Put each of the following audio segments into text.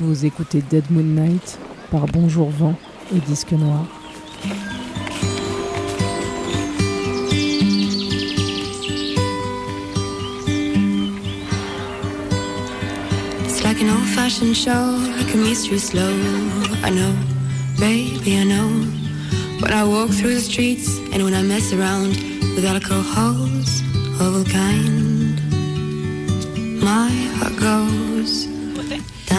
Vous écoutez Dead Moon Night par Bonjour Vent et Disque Noir. It's like an old-fashioned show, like a mystery slow. I know, baby, I know. When I walk through the streets and when I mess around with alcohols of all kind, my heart goes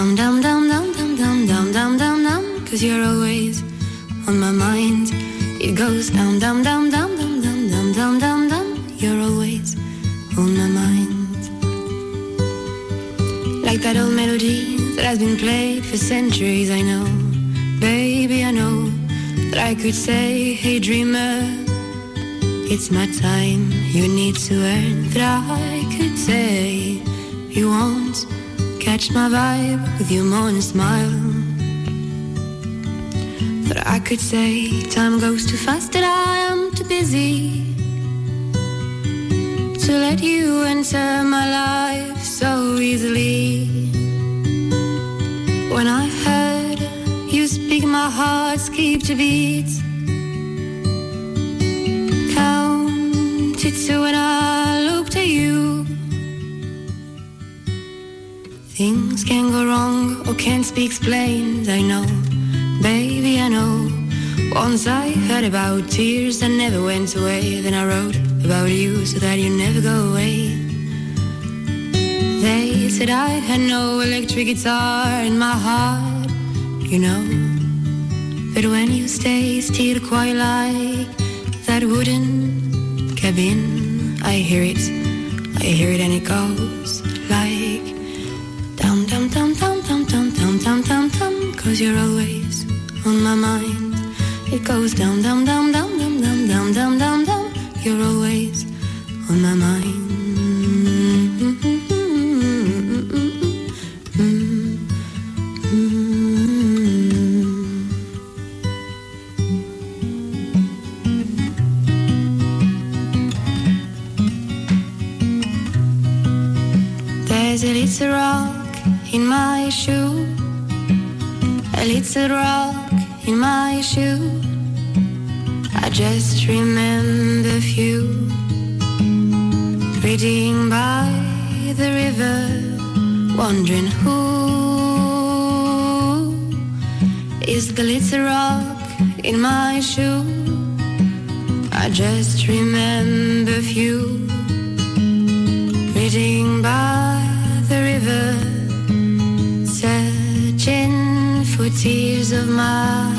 dum dum dum dum dum dum dum dum dum dum. Cause you're always on my mind. It goes dum dum dum dum dum dum dum dum dum dum. You're always on my mind. Like that old melody that has been played for centuries, I know. Baby, I know that I could say, hey dreamer, it's my time. You need to earn that I could say, you won't catch my vibe with your morning smile. That I could say, time goes too fast and I am too busy to let you enter my life so easily. When I heard you speak, my heart skipped a beat. Counted to when I Things can go wrong or can't be explained, I know. Baby, I know. Once I heard about tears that never went away, then I wrote about you so that you never go away. They said I had no electric guitar in my heart, you know. But when you stay still quite like that wooden cabin, I hear it, I hear it and it goes like dum dum dum dum dum dum dum dum dum dum Cause you're always on my mind It goes dum dum dum dum dum dum dum dum dum You're always on my mind shoe. A little rock in my shoe. I just remember few. Reading by the river Wondering who Is the little rock in my shoe. I just remember few. Reading by the river tears of my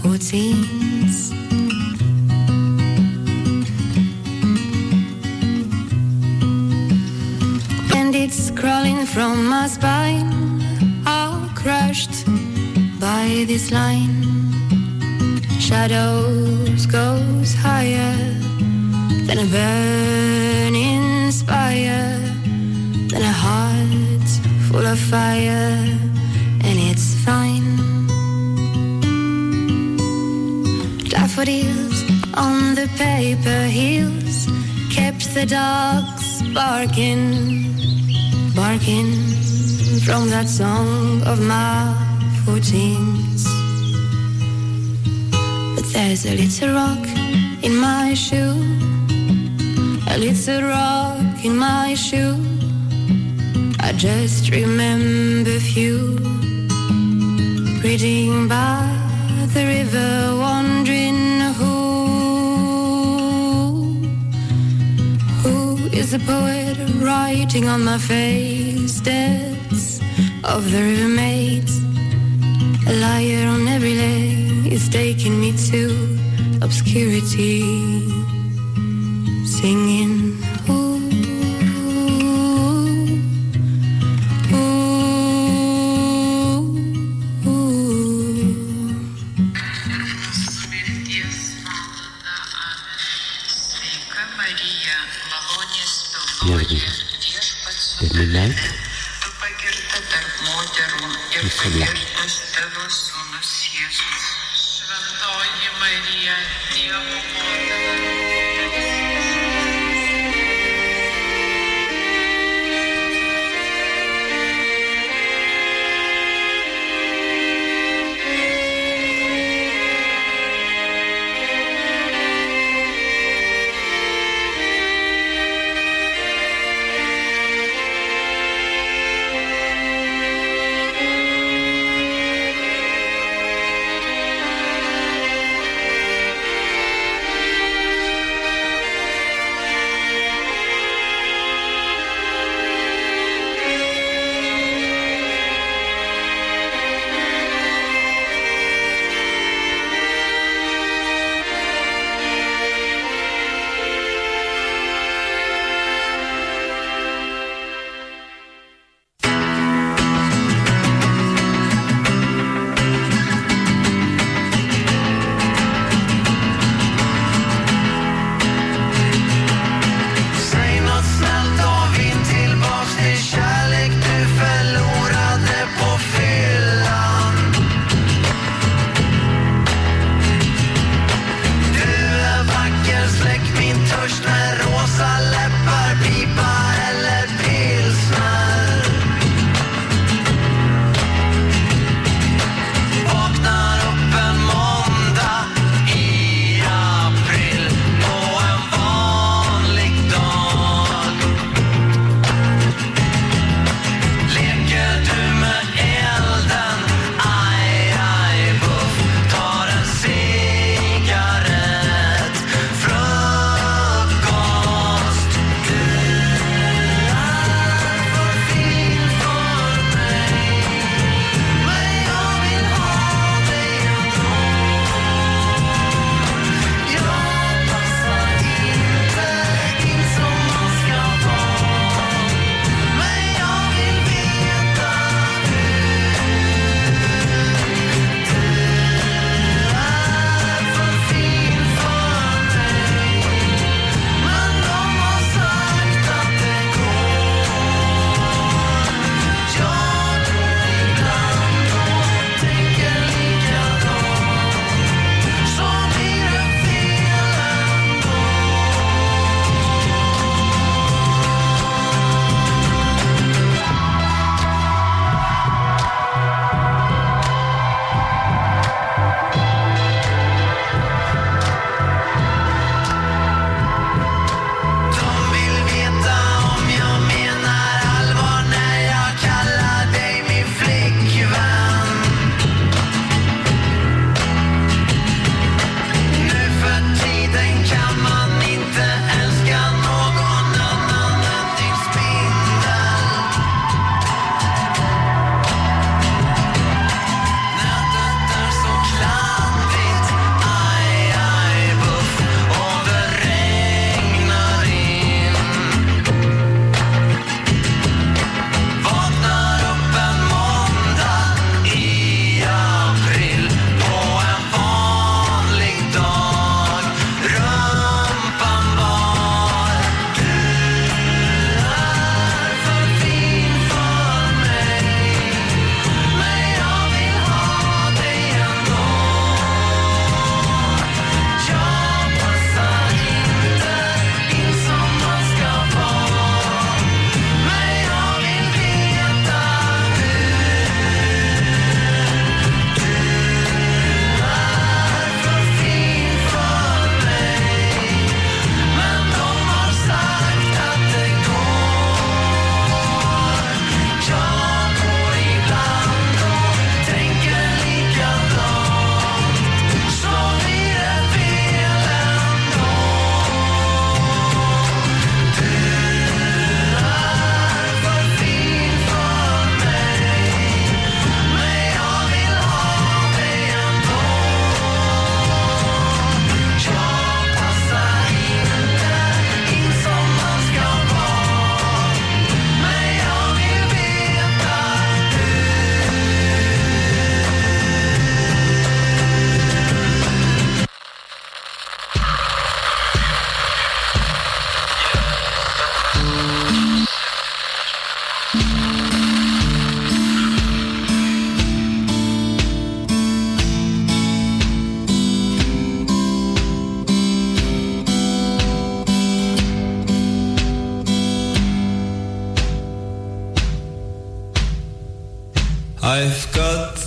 fourteens. And it's crawling from my spine All crushed by this line. Shadows goes higher than a burning spire Than a heart full of fire And it's fine Daffodils on the paper hills Kept the dogs barking Barking from that song of my fourteens But there's a little rock in my shoe A little rock in my shoe. I just remember few Reading by the river Wondering is the poet writing on my face Deaths of the river maids A liar on every leg is taking me to obscurity Singing genial.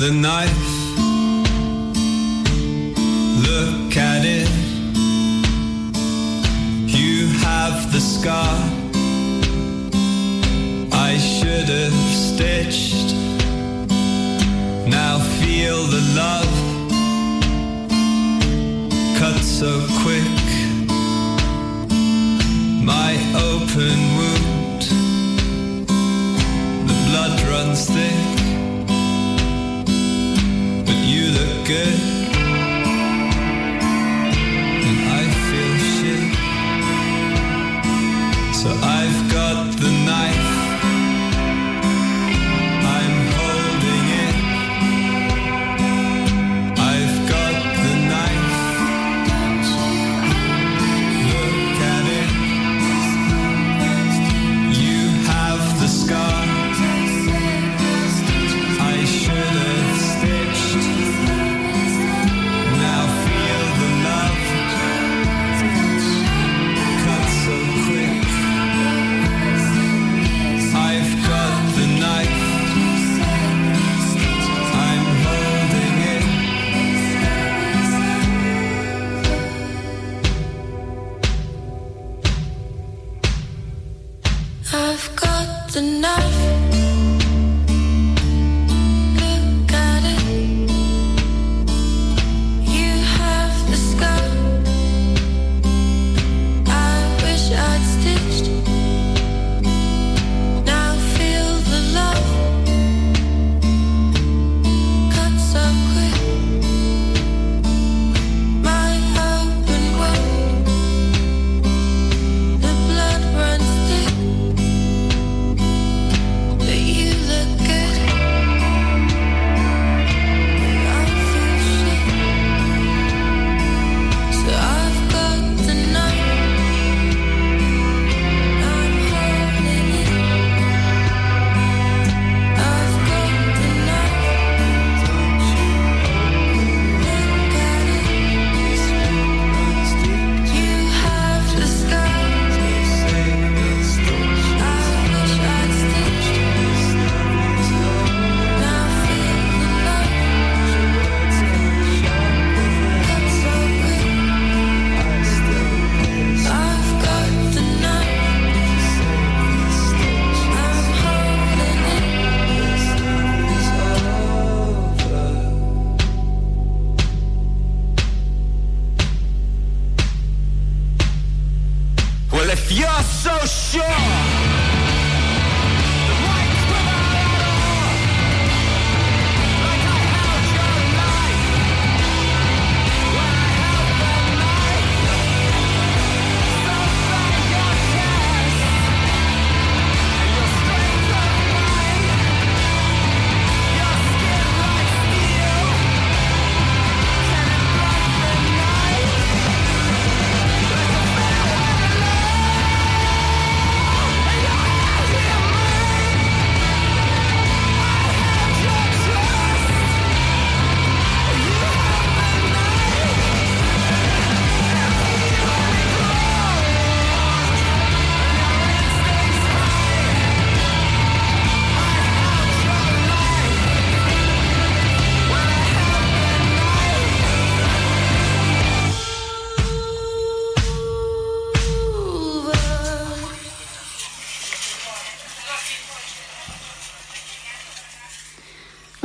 The knife. Look at it. You have the scar. I should have stitched. Now feel the love. Cut so quick. My open wound. The blood runs thick. Good.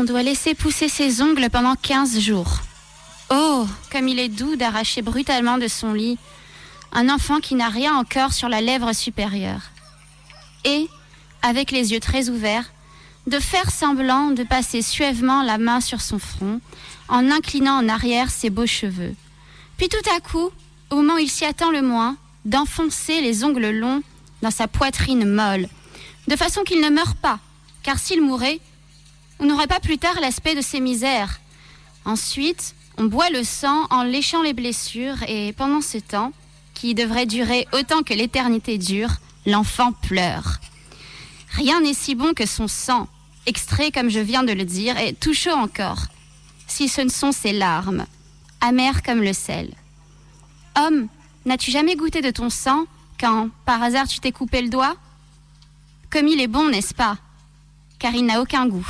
On doit laisser pousser ses ongles pendant 15 jours. Oh, comme il est doux d'arracher brutalement de son lit un enfant qui n'a rien encore sur la lèvre supérieure. Et, avec les yeux très ouverts, de faire semblant de passer suèvement la main sur son front en inclinant en arrière ses beaux cheveux. Puis tout à coup, au moment où il s'y attend le moins, d'enfoncer les ongles longs dans sa poitrine molle, de façon qu'il ne meure pas, car s'il mourait, on n'aurait pas plus tard l'aspect de ses misères. Ensuite, on boit le sang en léchant les blessures et pendant ce temps, qui devrait durer autant que l'éternité dure, l'enfant pleure. Rien n'est si bon que son sang, extrait comme je viens de le dire, et tout chaud encore, si ce ne sont ses larmes, amères comme le sel. Homme, n'as-tu jamais goûté de ton sang quand, par hasard, tu t'es coupé le doigt? Comme il est bon, n'est-ce pas? Car il n'a aucun goût.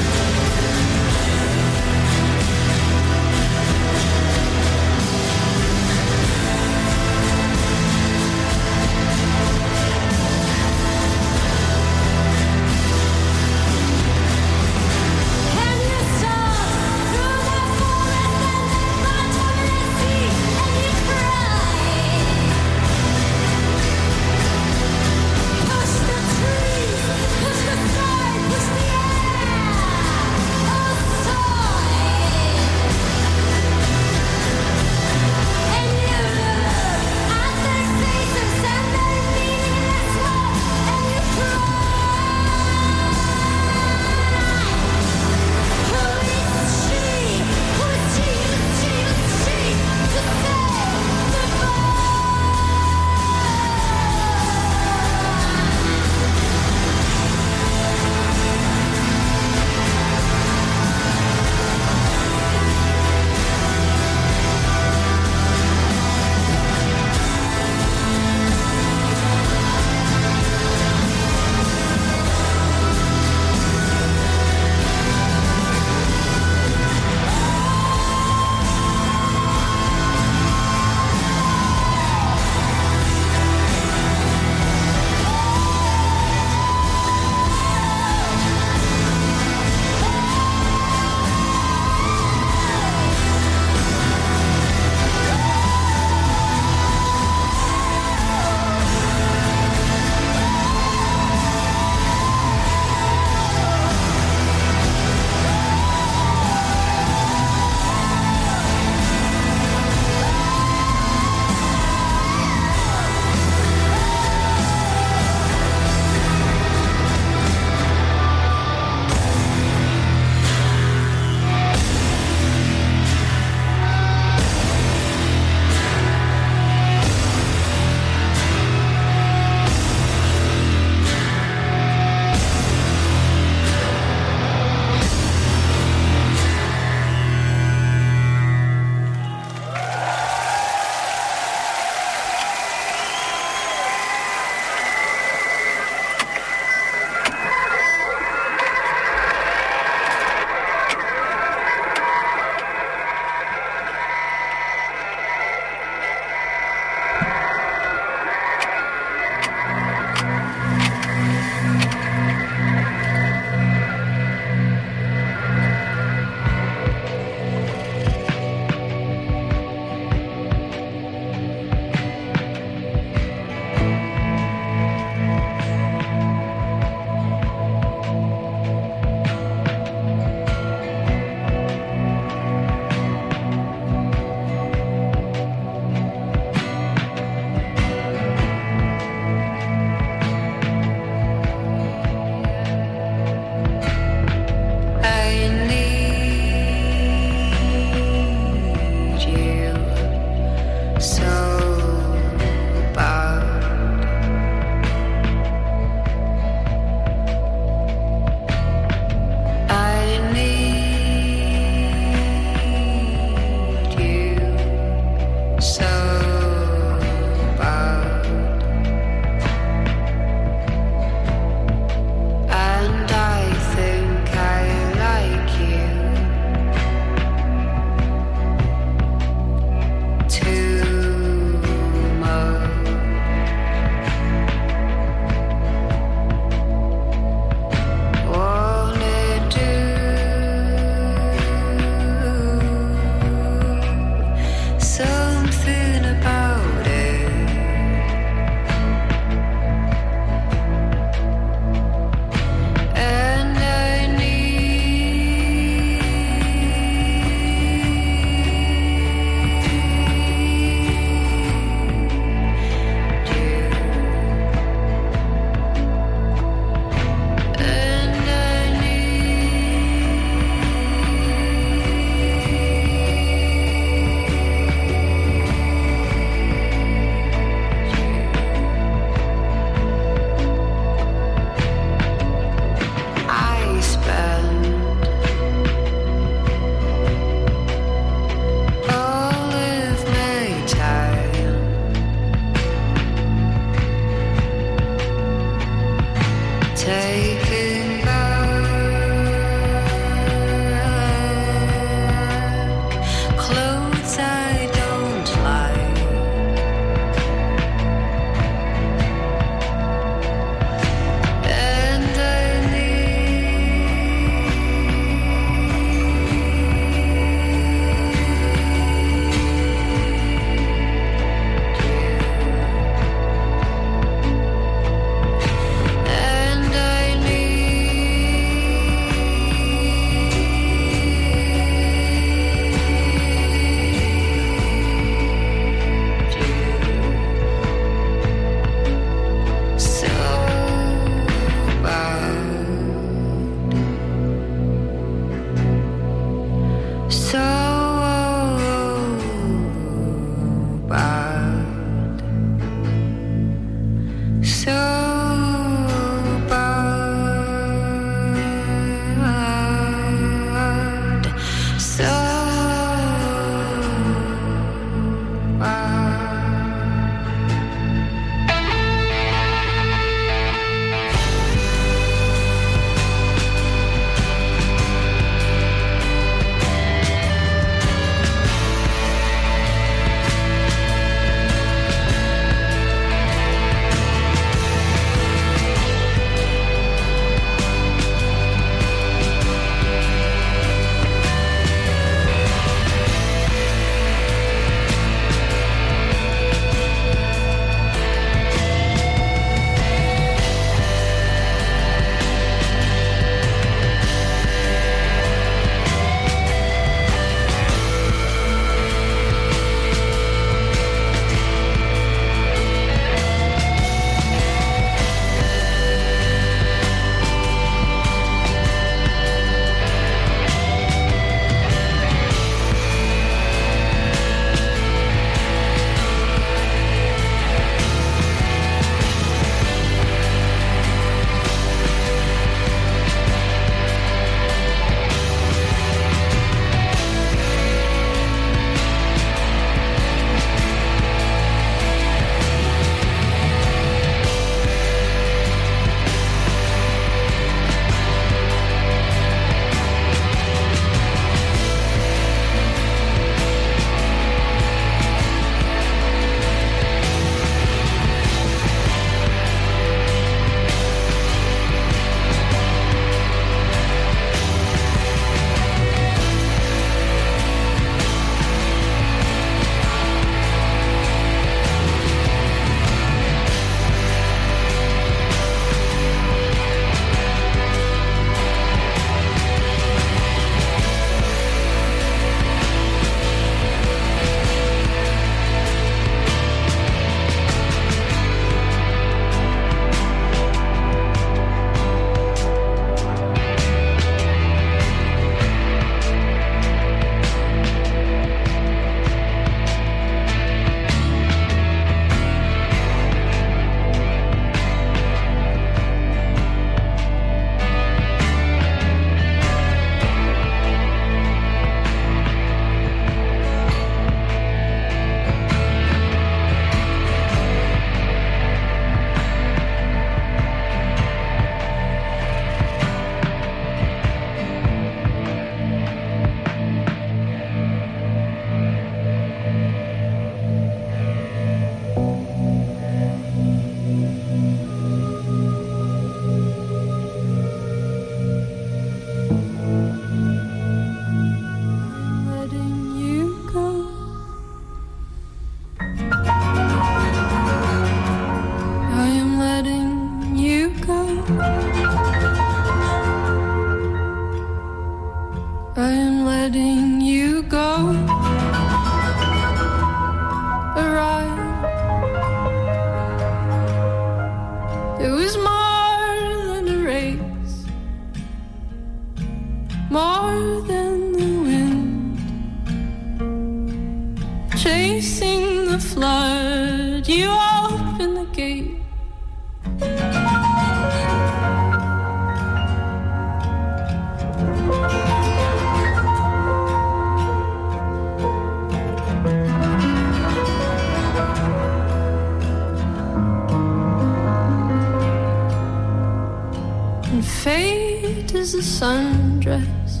sundress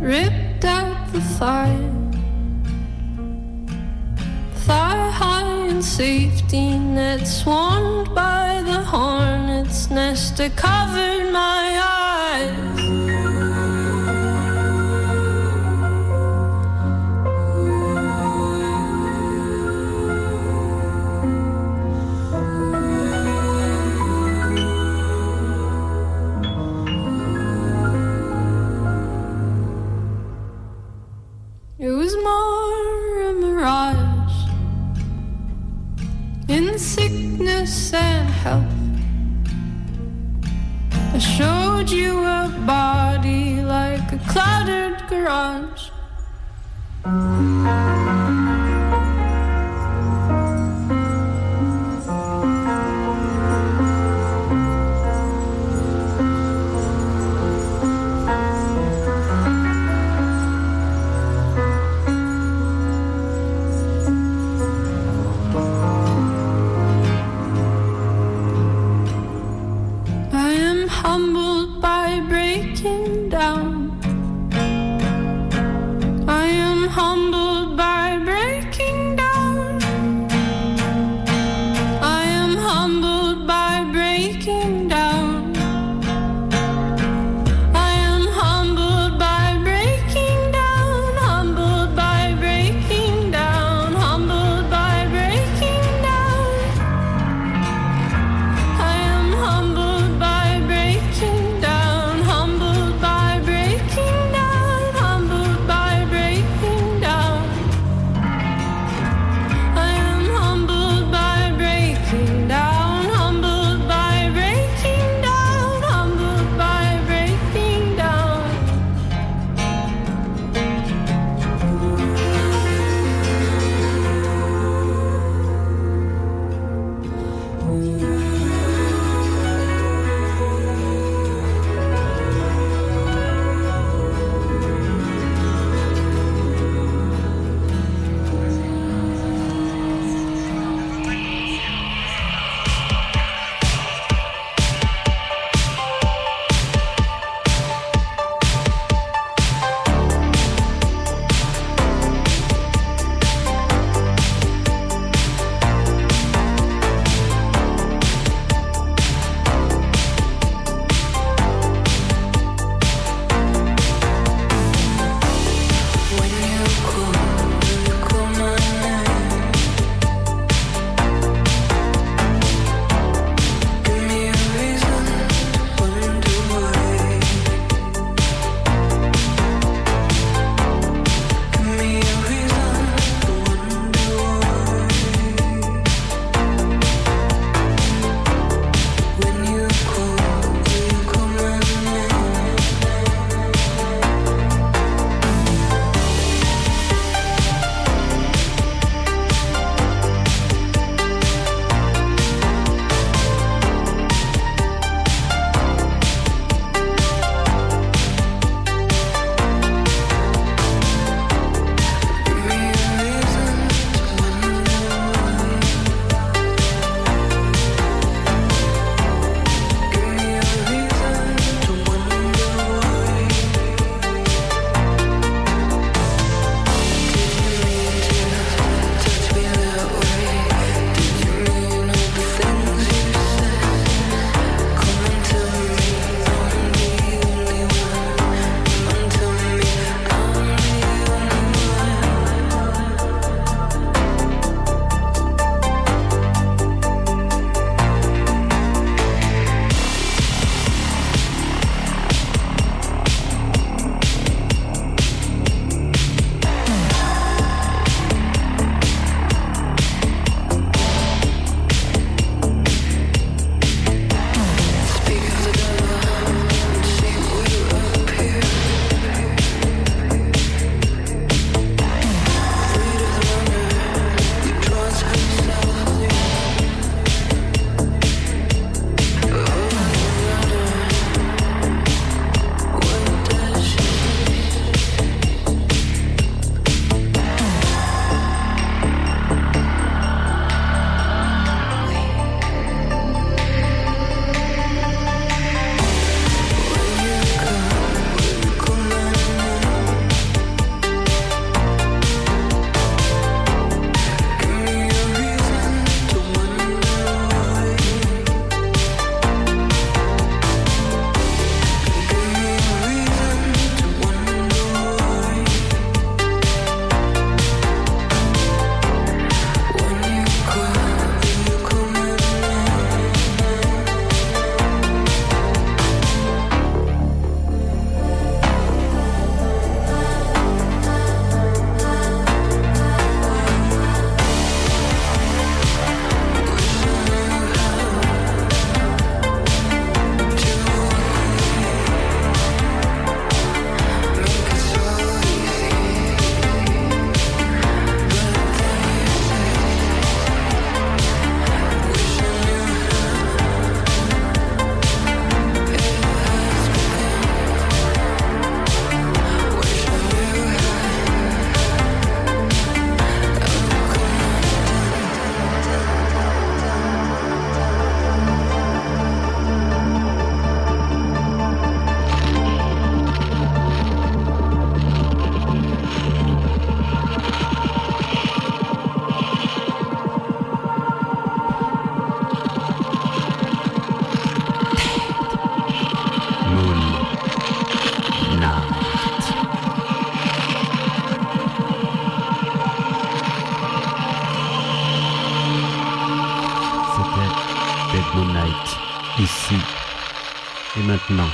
ripped out the fire. Thigh high in safety net, swarmed by the hornet's nest, to cover. Dead Moon Night, ici et maintenant.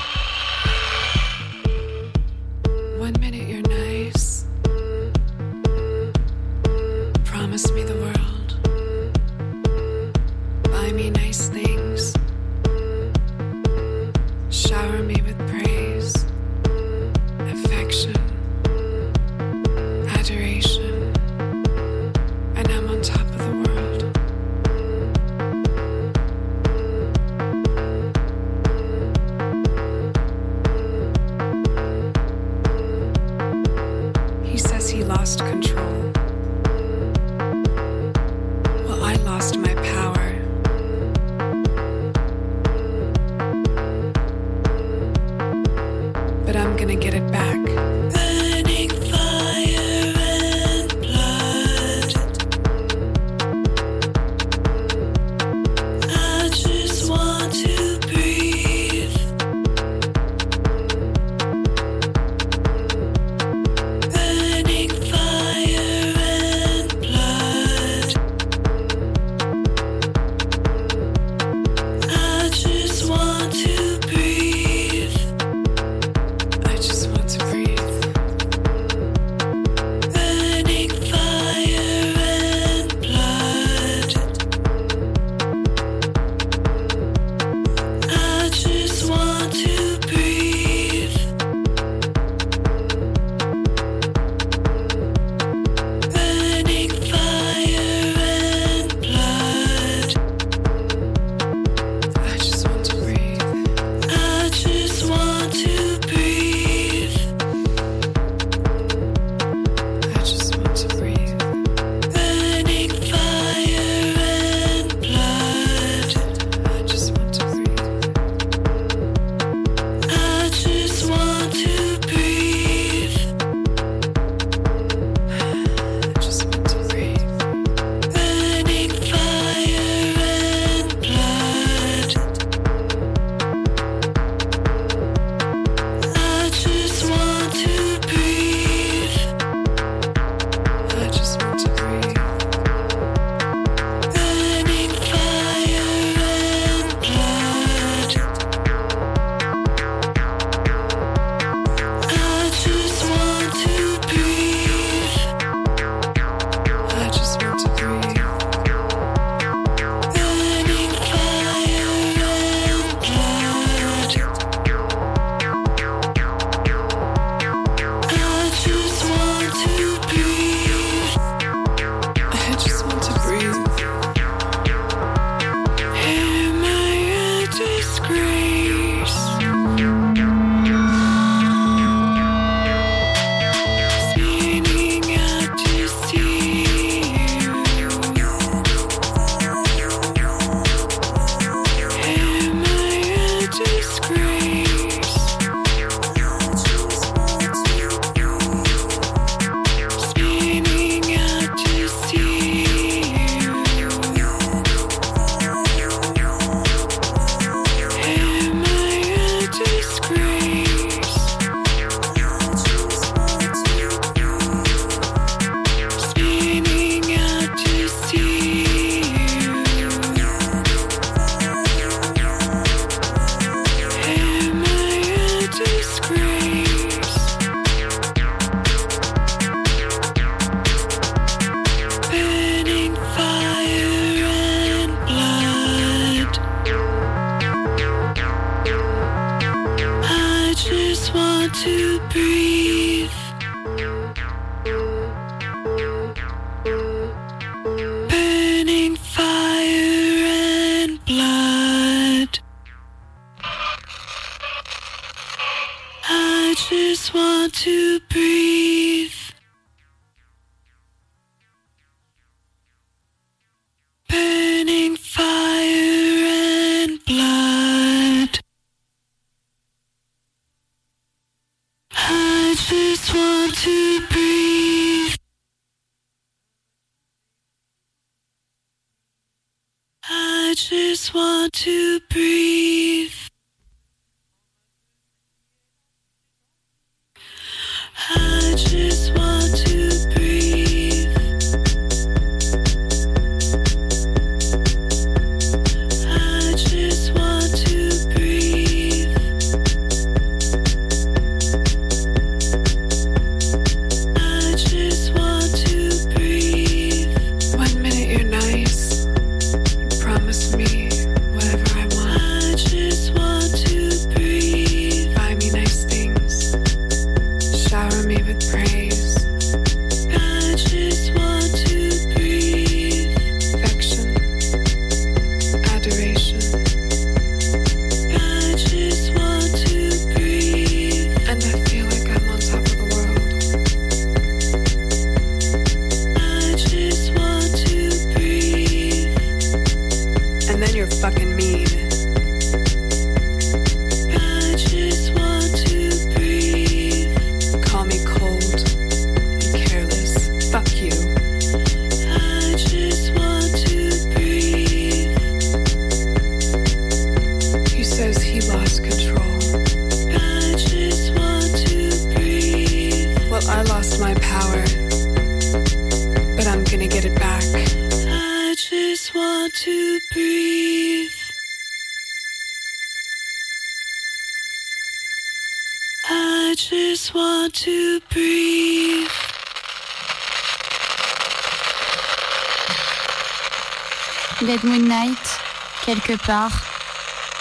Part,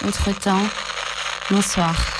autre temps. Bonsoir.